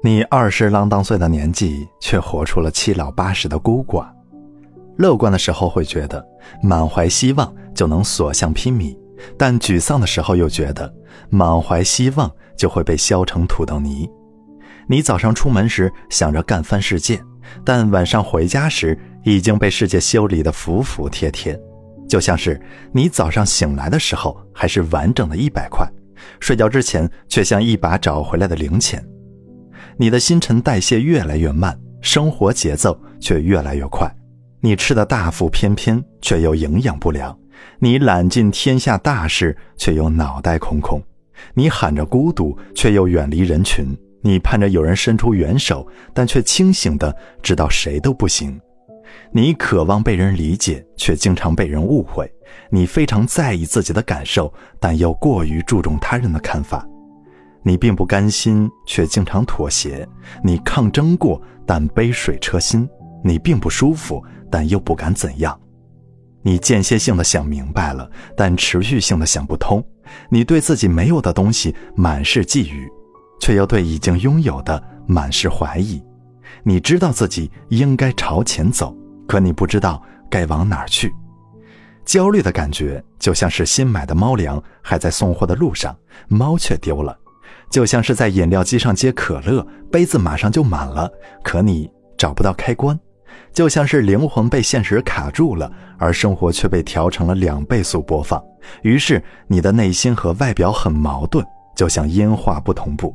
你二十郎当岁的年纪，却活出了七老八十的孤寡。乐观的时候会觉得满怀希望就能所向披靡，但沮丧的时候又觉得满怀希望就会被削成土豆泥。你早上出门时想着干翻世界，但晚上回家时已经被世界修理得服服帖帖。就像是你早上醒来的时候还是完整的一百块，睡觉之前却像一把找回来的零钱。你的新陈代谢越来越慢，生活节奏却越来越快。你吃的大腹翩翩，却又营养不良；你揽尽天下大事，却又脑袋空空；你喊着孤独，却又远离人群；你盼着有人伸出援手，但却清醒的知道谁都不行；你渴望被人理解，却经常被人误会；你非常在意自己的感受，但又过于注重他人的看法。你并不甘心，却经常妥协；你抗争过，但杯水车薪；你并不舒服，但又不敢怎样。你间歇性的想明白了，但持续性的想不通。你对自己没有的东西满是觊觎，却又对已经拥有的满是怀疑。你知道自己应该朝前走，可你不知道该往哪儿去。焦虑的感觉就像是新买的猫粮还在送货的路上，猫却丢了。就像是在饮料机上接可乐，杯子马上就满了，可你找不到开关；就像是灵魂被现实卡住了，而生活却被调成了两倍速播放。于是你的内心和外表很矛盾，就像音画不同步。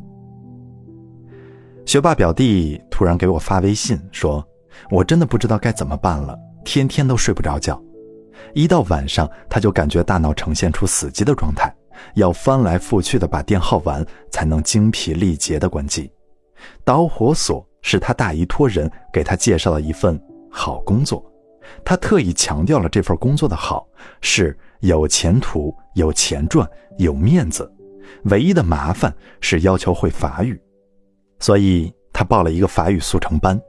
学霸表弟突然给我发微信说：“我真的不知道该怎么办了，天天都睡不着觉，一到晚上他就感觉大脑呈现出死机的状态。”要翻来覆去的把电耗完，才能精疲力竭的关机。导火索是他大姨托人给他介绍了一份好工作，他特意强调了这份工作的好，是有前途、有钱赚、有面子。唯一的麻烦是要求会法语，所以他报了一个法语速成班。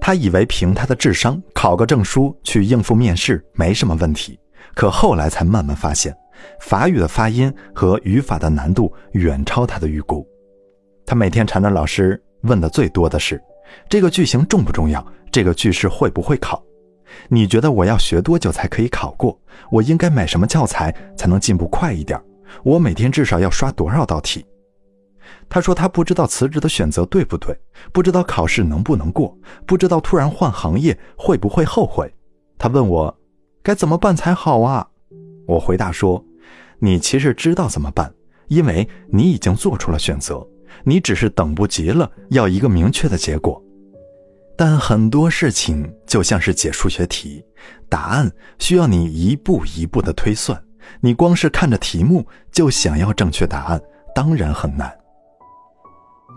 他以为凭他的智商考个证书去应付面试没什么问题，可后来才慢慢发现。法语的发音和语法的难度远超他的预估。他每天缠着老师问的最多的是：这个句型重不重要？这个句式会不会考？你觉得我要学多久才可以考过？我应该买什么教材才能进步快一点？我每天至少要刷多少道题？他说他不知道辞职的选择对不对，不知道考试能不能过，不知道突然换行业会不会后悔。他问我该怎么办才好啊？我回答说。你其实知道怎么办，因为你已经做出了选择，你只是等不及了，要一个明确的结果。但很多事情就像是解数学题，答案需要你一步一步的推算，你光是看着题目就想要正确答案，当然很难。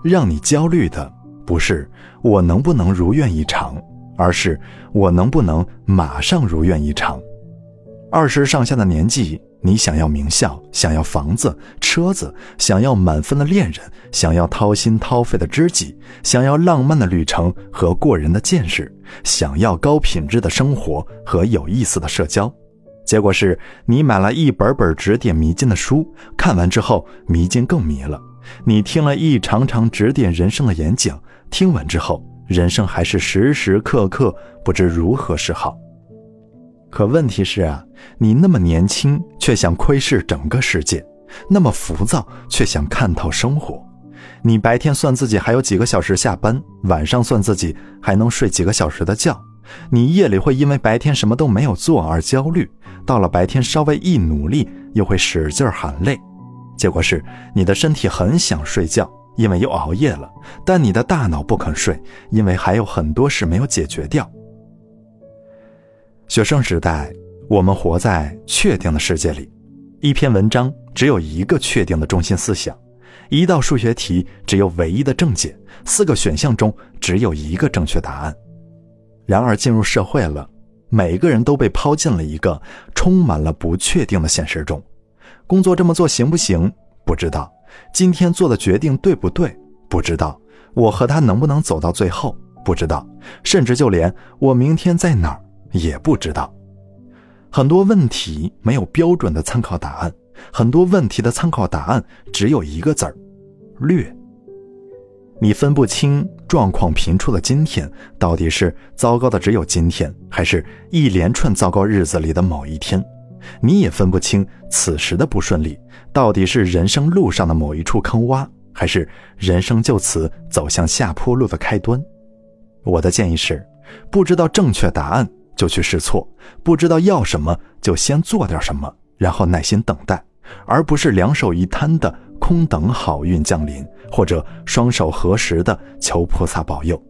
让你焦虑的不是我能不能如愿以偿，而是我能不能马上如愿以偿。二十上下的年纪。你想要名校，想要房子、车子，想要满分的恋人，想要掏心掏肺的知己，想要浪漫的旅程和过人的见识，想要高品质的生活和有意思的社交。结果是你买了一本本指点迷津的书，看完之后迷津更迷了；你听了一场场指点人生的演讲，听完之后人生还是时时刻刻不知如何是好。可问题是啊，你那么年轻，却想窥视整个世界；那么浮躁，却想看透生活。你白天算自己还有几个小时下班，晚上算自己还能睡几个小时的觉。你夜里会因为白天什么都没有做而焦虑，到了白天稍微一努力，又会使劲喊累。结果是你的身体很想睡觉，因为又熬夜了；但你的大脑不肯睡，因为还有很多事没有解决掉。学生时代，我们活在确定的世界里，一篇文章只有一个确定的中心思想，一道数学题只有唯一的正解，四个选项中只有一个正确答案。然而，进入社会了，每个人都被抛进了一个充满了不确定的现实中。工作这么做行不行？不知道。今天做的决定对不对？不知道。我和他能不能走到最后？不知道。甚至就连我明天在哪儿？也不知道，很多问题没有标准的参考答案，很多问题的参考答案只有一个字儿：略。你分不清状况频出的今天到底是糟糕的只有今天，还是一连串糟糕日子里的某一天。你也分不清此时的不顺利到底是人生路上的某一处坑洼，还是人生就此走向下坡路的开端。我的建议是：不知道正确答案就去试错，不知道要什么就先做点什么，然后耐心等待，而不是两手一摊的空等好运降临。或者双手合十的求菩萨保佑，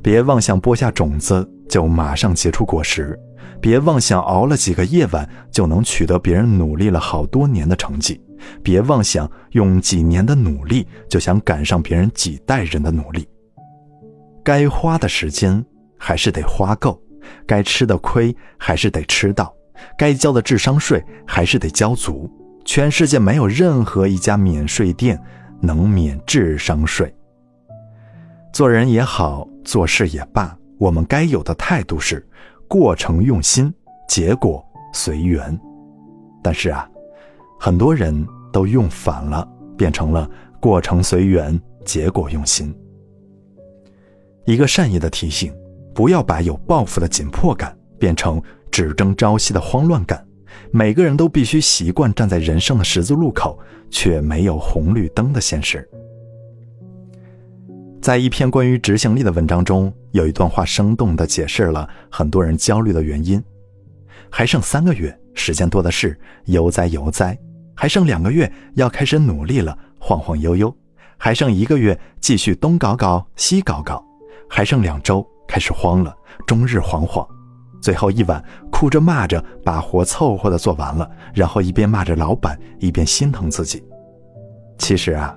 别妄想播下种子就马上结出果实，别妄想熬了几个夜晚就能取得别人努力了好多年的成绩，别妄想用几年的努力就想赶上别人几代人的努力。该花的时间还是得花够，该吃的亏还是得吃到，该交的智商税还是得交足。全世界没有任何一家免税店。能免智商税。做人也好，做事也罢，我们该有的态度是：过程用心，结果随缘。但是啊，很多人都用反了，变成了过程随缘，结果用心。一个善意的提醒：不要把有抱负的紧迫感变成只争朝夕的慌乱感。每个人都必须习惯站在人生的十字路口，却没有红绿灯的现实。在一篇关于执行力的文章中，有一段话生动地解释了很多人焦虑的原因：还剩三个月，时间多的是，悠哉悠哉；还剩两个月，要开始努力了，晃晃悠悠；还剩一个月，继续东搞搞西搞搞；还剩两周，开始慌了，终日惶惶。最后一晚，哭着骂着把活凑合的做完了，然后一边骂着老板，一边心疼自己。其实啊，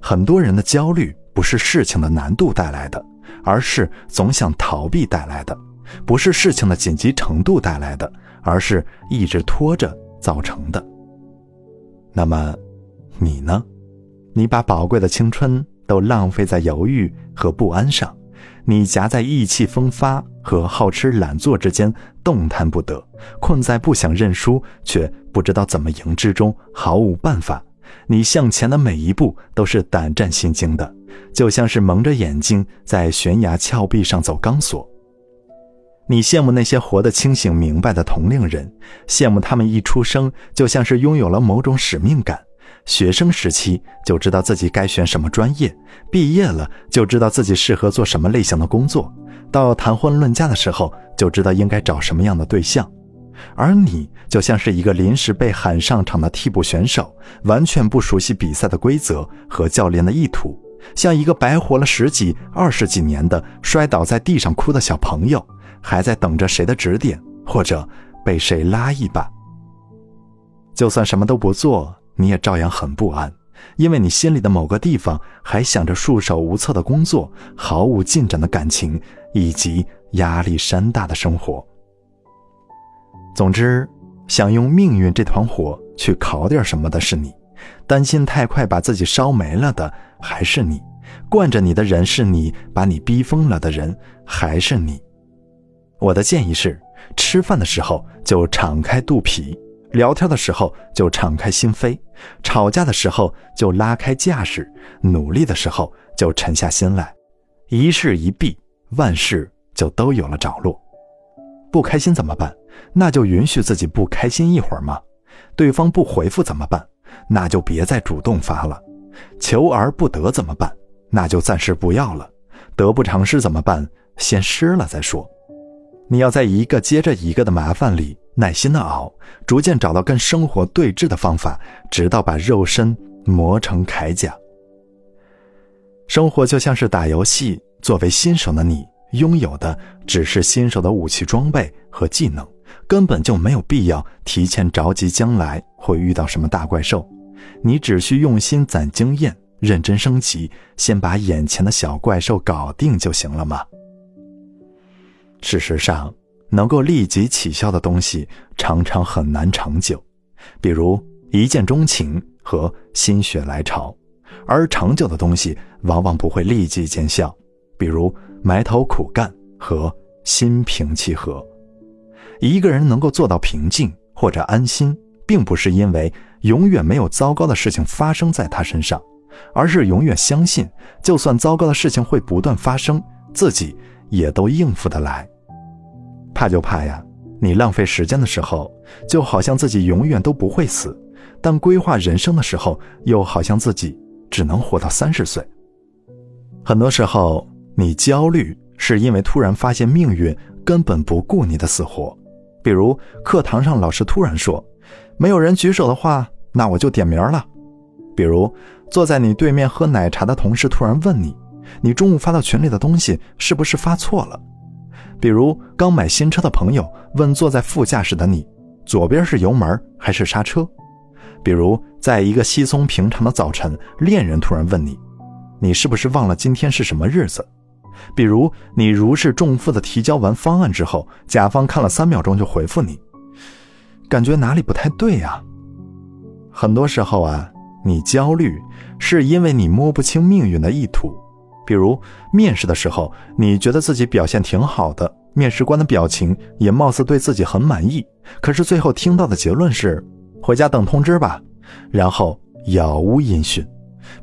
很多人的焦虑不是事情的难度带来的，而是总想逃避带来的；不是事情的紧急程度带来的，而是一直拖着造成的。那么，你呢？你把宝贵的青春都浪费在犹豫和不安上。你夹在意气风发和好吃懒做之间动弹不得，困在不想认输却不知道怎么赢之中毫无办法。你向前的每一步都是胆战心惊的，就像是蒙着眼睛在悬崖峭壁上走钢索。你羡慕那些活得清醒明白的同龄人，羡慕他们一出生就像是拥有了某种使命感。学生时期就知道自己该选什么专业，毕业了就知道自己适合做什么类型的工作，到谈婚论嫁的时候就知道应该找什么样的对象，而你就像是一个临时被喊上场的替补选手，完全不熟悉比赛的规则和教练的意图，像一个白活了十几、二十几年的摔倒在地上哭的小朋友，还在等着谁的指点或者被谁拉一把。就算什么都不做。你也照样很不安，因为你心里的某个地方还想着束手无策的工作、毫无进展的感情以及压力山大的生活。总之，想用命运这团火去烤点什么的是你，担心太快把自己烧没了的还是你，惯着你的人是你，把你逼疯了的人还是你。我的建议是，吃饭的时候就敞开肚皮。聊天的时候就敞开心扉，吵架的时候就拉开架势，努力的时候就沉下心来，一事一毕，万事就都有了着落。不开心怎么办？那就允许自己不开心一会儿嘛。对方不回复怎么办？那就别再主动发了。求而不得怎么办？那就暂时不要了。得不偿失怎么办？先失了再说。你要在一个接着一个的麻烦里。耐心的熬，逐渐找到跟生活对峙的方法，直到把肉身磨成铠甲。生活就像是打游戏，作为新手的你，拥有的只是新手的武器装备和技能，根本就没有必要提前着急将来会遇到什么大怪兽。你只需用心攒经验，认真升级，先把眼前的小怪兽搞定就行了嘛。事实上。能够立即起效的东西，常常很难长久，比如一见钟情和心血来潮；而长久的东西往往不会立即见效，比如埋头苦干和心平气和。一个人能够做到平静或者安心，并不是因为永远没有糟糕的事情发生在他身上，而是永远相信，就算糟糕的事情会不断发生，自己也都应付得来。怕就怕呀，你浪费时间的时候，就好像自己永远都不会死；但规划人生的时候，又好像自己只能活到三十岁。很多时候，你焦虑是因为突然发现命运根本不顾你的死活。比如课堂上老师突然说：“没有人举手的话，那我就点名了。”比如坐在你对面喝奶茶的同事突然问你：“你中午发到群里的东西是不是发错了？”比如刚买新车的朋友问坐在副驾驶的你：“左边是油门还是刹车？”比如在一个稀松平常的早晨，恋人突然问你：“你是不是忘了今天是什么日子？”比如你如释重负的提交完方案之后，甲方看了三秒钟就回复你，感觉哪里不太对呀？很多时候啊，你焦虑是因为你摸不清命运的意图。比如面试的时候，你觉得自己表现挺好的，面试官的表情也貌似对自己很满意，可是最后听到的结论是回家等通知吧，然后杳无音讯。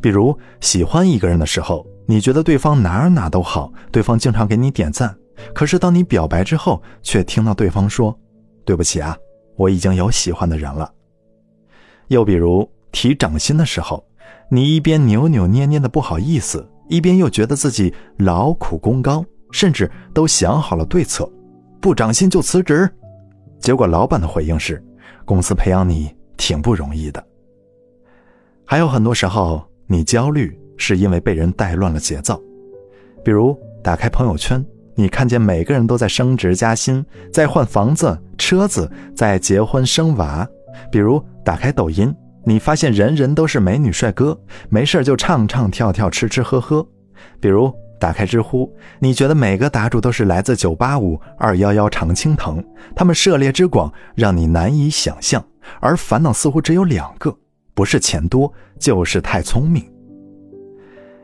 比如喜欢一个人的时候。你觉得对方哪哪都好，对方经常给你点赞，可是当你表白之后，却听到对方说：“对不起啊，我已经有喜欢的人了。”又比如提涨薪的时候，你一边扭扭捏捏的不好意思，一边又觉得自己劳苦功高，甚至都想好了对策，不涨薪就辞职。结果老板的回应是：“公司培养你挺不容易的。”还有很多时候，你焦虑。是因为被人带乱了节奏，比如打开朋友圈，你看见每个人都在升职加薪，在换房子、车子，在结婚生娃；比如打开抖音，你发现人人都是美女帅哥，没事就唱唱跳跳、吃吃喝喝；比如打开知乎，你觉得每个答主都是来自九八五、二幺幺、常青藤，他们涉猎之广让你难以想象，而烦恼似乎只有两个：不是钱多，就是太聪明。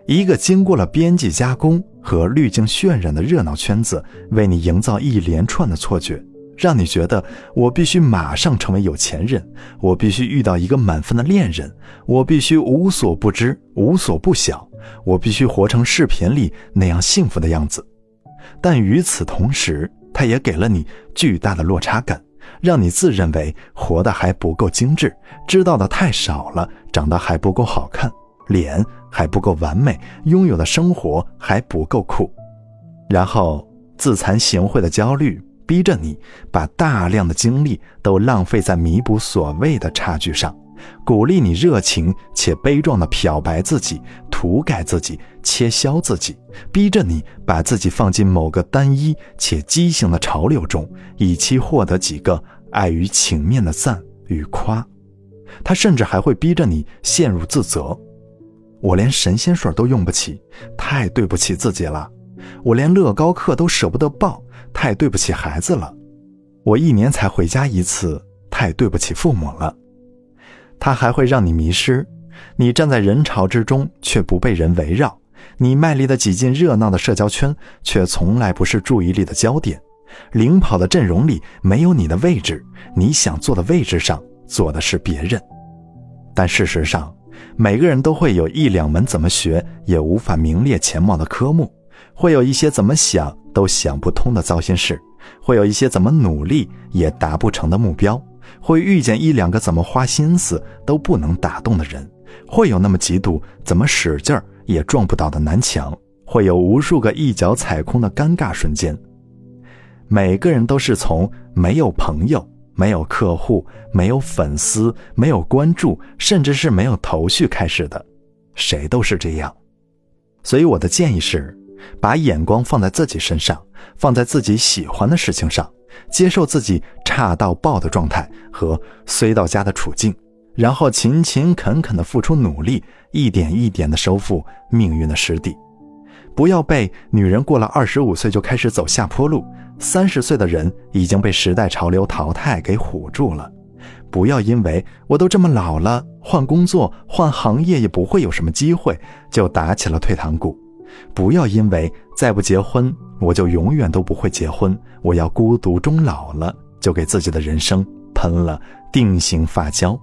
一个经过了编辑加工和滤镜渲染的热闹圈子，为你营造一连串的错觉，让你觉得我必须马上成为有钱人，我必须遇到一个满分的恋人，我必须无所不知、无所不晓，我必须活成视频里那样幸福的样子。但与此同时，它也给了你巨大的落差感，让你自认为活得还不够精致，知道的太少了，长得还不够好看。脸还不够完美，拥有的生活还不够酷，然后自惭形秽的焦虑逼着你把大量的精力都浪费在弥补所谓的差距上，鼓励你热情且悲壮的漂白自己、涂改自己、切削自己，逼着你把自己放进某个单一且畸形的潮流中，以期获得几个碍于情面的赞与夸。他甚至还会逼着你陷入自责。我连神仙水都用不起，太对不起自己了。我连乐高课都舍不得报，太对不起孩子了。我一年才回家一次，太对不起父母了。他还会让你迷失，你站在人潮之中却不被人围绕，你卖力的挤进热闹的社交圈，却从来不是注意力的焦点。领跑的阵容里没有你的位置，你想坐的位置上坐的是别人，但事实上。每个人都会有一两门怎么学也无法名列前茅的科目，会有一些怎么想都想不通的糟心事，会有一些怎么努力也达不成的目标，会遇见一两个怎么花心思都不能打动的人，会有那么几堵怎么使劲儿也撞不倒的南墙，会有无数个一脚踩空的尴尬瞬间。每个人都是从没有朋友。没有客户，没有粉丝，没有关注，甚至是没有头绪开始的，谁都是这样。所以我的建议是，把眼光放在自己身上，放在自己喜欢的事情上，接受自己差到爆的状态和衰到家的处境，然后勤勤恳恳的付出努力，一点一点的收复命运的失地。不要被女人过了二十五岁就开始走下坡路。三十岁的人已经被时代潮流淘汰给唬住了，不要因为我都这么老了，换工作换行业也不会有什么机会，就打起了退堂鼓；不要因为再不结婚，我就永远都不会结婚，我要孤独终老了，就给自己的人生喷了定型发胶。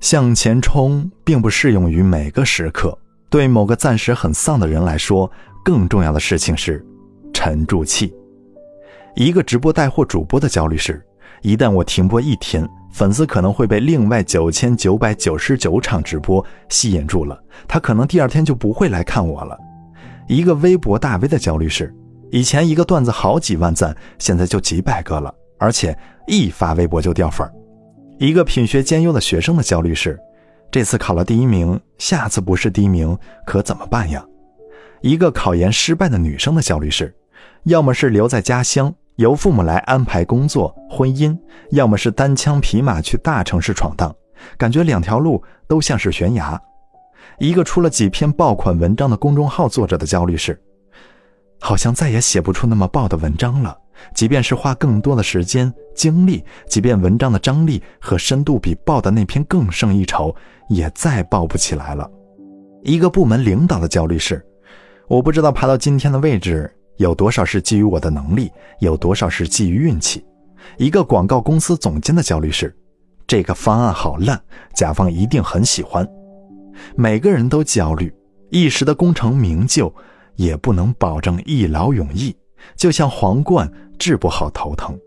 向前冲并不适用于每个时刻。对某个暂时很丧的人来说，更重要的事情是沉住气。一个直播带货主播的焦虑是：一旦我停播一天，粉丝可能会被另外九千九百九十九场直播吸引住了，他可能第二天就不会来看我了。一个微博大 V 的焦虑是：以前一个段子好几万赞，现在就几百个了，而且一发微博就掉粉儿。一个品学兼优的学生的焦虑是。这次考了第一名，下次不是第一名可怎么办呀？一个考研失败的女生的焦虑是：要么是留在家乡，由父母来安排工作、婚姻；要么是单枪匹马去大城市闯荡，感觉两条路都像是悬崖。一个出了几篇爆款文章的公众号作者的焦虑是：好像再也写不出那么爆的文章了。即便是花更多的时间精力，即便文章的张力和深度比爆的那篇更胜一筹，也再爆不起来了。一个部门领导的焦虑是：我不知道爬到今天的位置有多少是基于我的能力，有多少是基于运气。一个广告公司总监的焦虑是：这个方案好烂，甲方一定很喜欢。每个人都焦虑，一时的功成名就，也不能保证一劳永逸。就像皇冠。治不好头疼，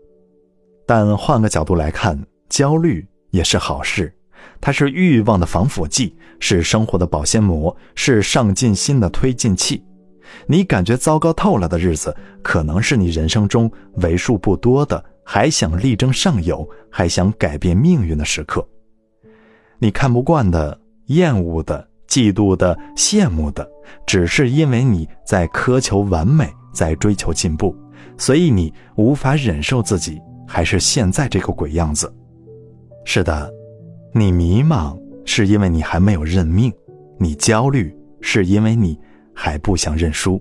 但换个角度来看，焦虑也是好事。它是欲望的防腐剂，是生活的保鲜膜，是上进心的推进器。你感觉糟糕透了的日子，可能是你人生中为数不多的还想力争上游、还想改变命运的时刻。你看不惯的、厌恶的、嫉妒的、羡慕的，只是因为你在苛求完美，在追求进步。所以你无法忍受自己还是现在这个鬼样子。是的，你迷茫是因为你还没有认命，你焦虑是因为你还不想认输。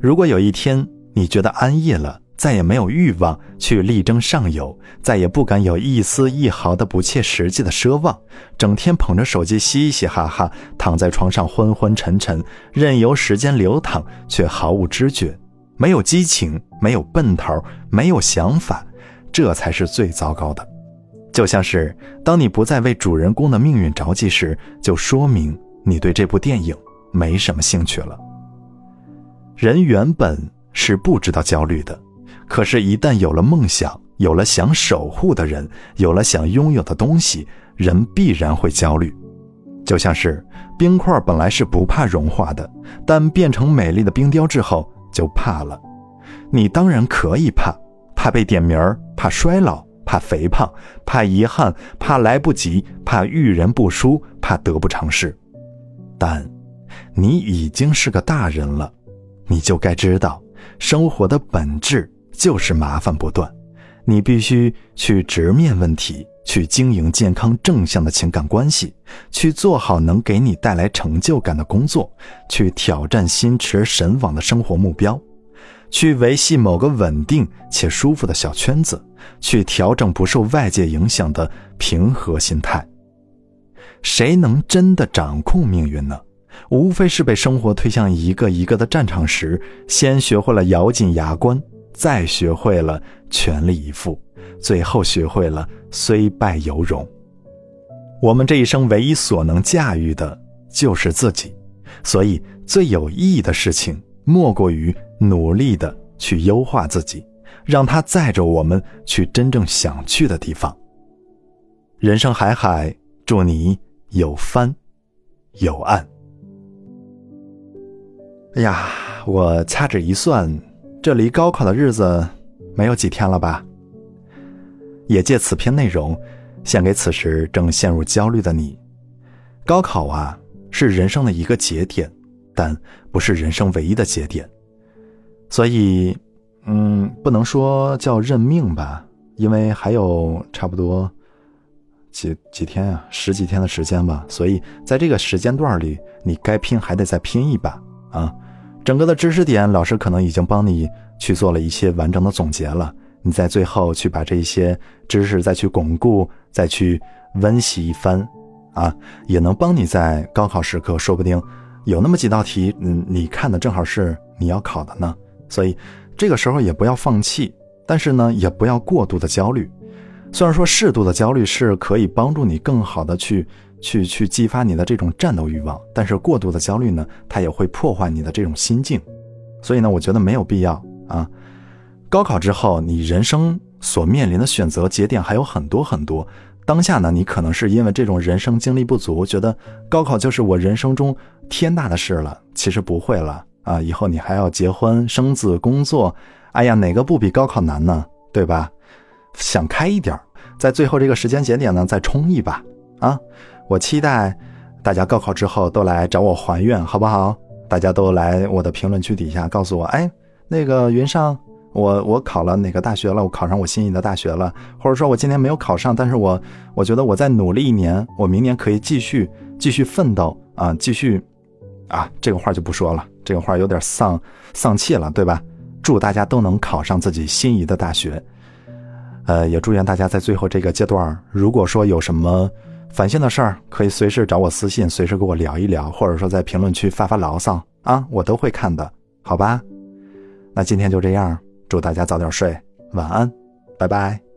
如果有一天你觉得安逸了，再也没有欲望去力争上游，再也不敢有一丝一毫的不切实际的奢望，整天捧着手机嘻嘻哈哈，躺在床上昏昏沉沉，任由时间流淌，却毫无知觉。没有激情，没有奔头，没有想法，这才是最糟糕的。就像是当你不再为主人公的命运着急时，就说明你对这部电影没什么兴趣了。人原本是不知道焦虑的，可是，一旦有了梦想，有了想守护的人，有了想拥有的东西，人必然会焦虑。就像是冰块本来是不怕融化的，但变成美丽的冰雕之后。就怕了，你当然可以怕，怕被点名儿，怕衰老，怕肥胖，怕遗憾，怕来不及，怕遇人不淑，怕得不偿失。但，你已经是个大人了，你就该知道，生活的本质就是麻烦不断。你必须去直面问题，去经营健康正向的情感关系，去做好能给你带来成就感的工作，去挑战心驰神往的生活目标，去维系某个稳定且舒服的小圈子，去调整不受外界影响的平和心态。谁能真的掌控命运呢？无非是被生活推向一个一个的战场时，先学会了咬紧牙关。再学会了全力以赴，最后学会了虽败犹荣。我们这一生唯一所能驾驭的就是自己，所以最有意义的事情莫过于努力的去优化自己，让它载着我们去真正想去的地方。人生海海，祝你有帆有岸。哎呀，我掐指一算。这离高考的日子没有几天了吧？也借此篇内容，献给此时正陷入焦虑的你。高考啊，是人生的一个节点，但不是人生唯一的节点。所以，嗯，不能说叫认命吧，因为还有差不多几几天啊，十几天的时间吧。所以，在这个时间段里，你该拼还得再拼一把啊。整个的知识点，老师可能已经帮你去做了一些完整的总结了。你在最后去把这些知识再去巩固，再去温习一番，啊，也能帮你在高考时刻，说不定有那么几道题，嗯，你看的正好是你要考的呢。所以这个时候也不要放弃，但是呢，也不要过度的焦虑。虽然说适度的焦虑是可以帮助你更好的去去去激发你的这种战斗欲望，但是过度的焦虑呢，它也会破坏你的这种心境。所以呢，我觉得没有必要啊。高考之后，你人生所面临的选择节点还有很多很多。当下呢，你可能是因为这种人生经历不足，觉得高考就是我人生中天大的事了。其实不会了啊，以后你还要结婚、生子、工作。哎呀，哪个不比高考难呢？对吧？想开一点，在最后这个时间节点呢，再冲一把啊！我期待大家高考之后都来找我还愿，好不好？大家都来我的评论区底下告诉我，哎，那个云上，我我考了哪个大学了？我考上我心仪的大学了，或者说我今年没有考上，但是我我觉得我再努力一年，我明年可以继续继续奋斗啊，继续啊！这个话就不说了，这个话有点丧丧气了，对吧？祝大家都能考上自己心仪的大学。呃，也祝愿大家在最后这个阶段，如果说有什么烦心的事儿，可以随时找我私信，随时跟我聊一聊，或者说在评论区发发牢骚啊，我都会看的，好吧？那今天就这样，祝大家早点睡，晚安，拜拜。